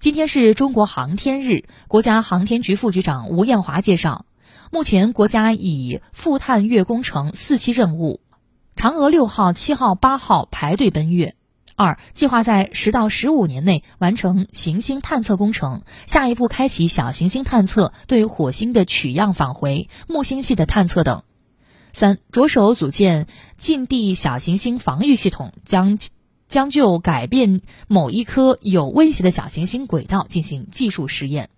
今天是中国航天日，国家航天局副局长吴艳华介绍，目前国家已赴探月工程四期任务，嫦娥六号、七号、八号排队奔月。二，计划在十到十五年内完成行星探测工程，下一步开启小行星探测，对火星的取样返回、木星系的探测等。三，着手组建近地小行星防御系统，将。将就改变某一颗有威胁的小行星轨道进行技术实验。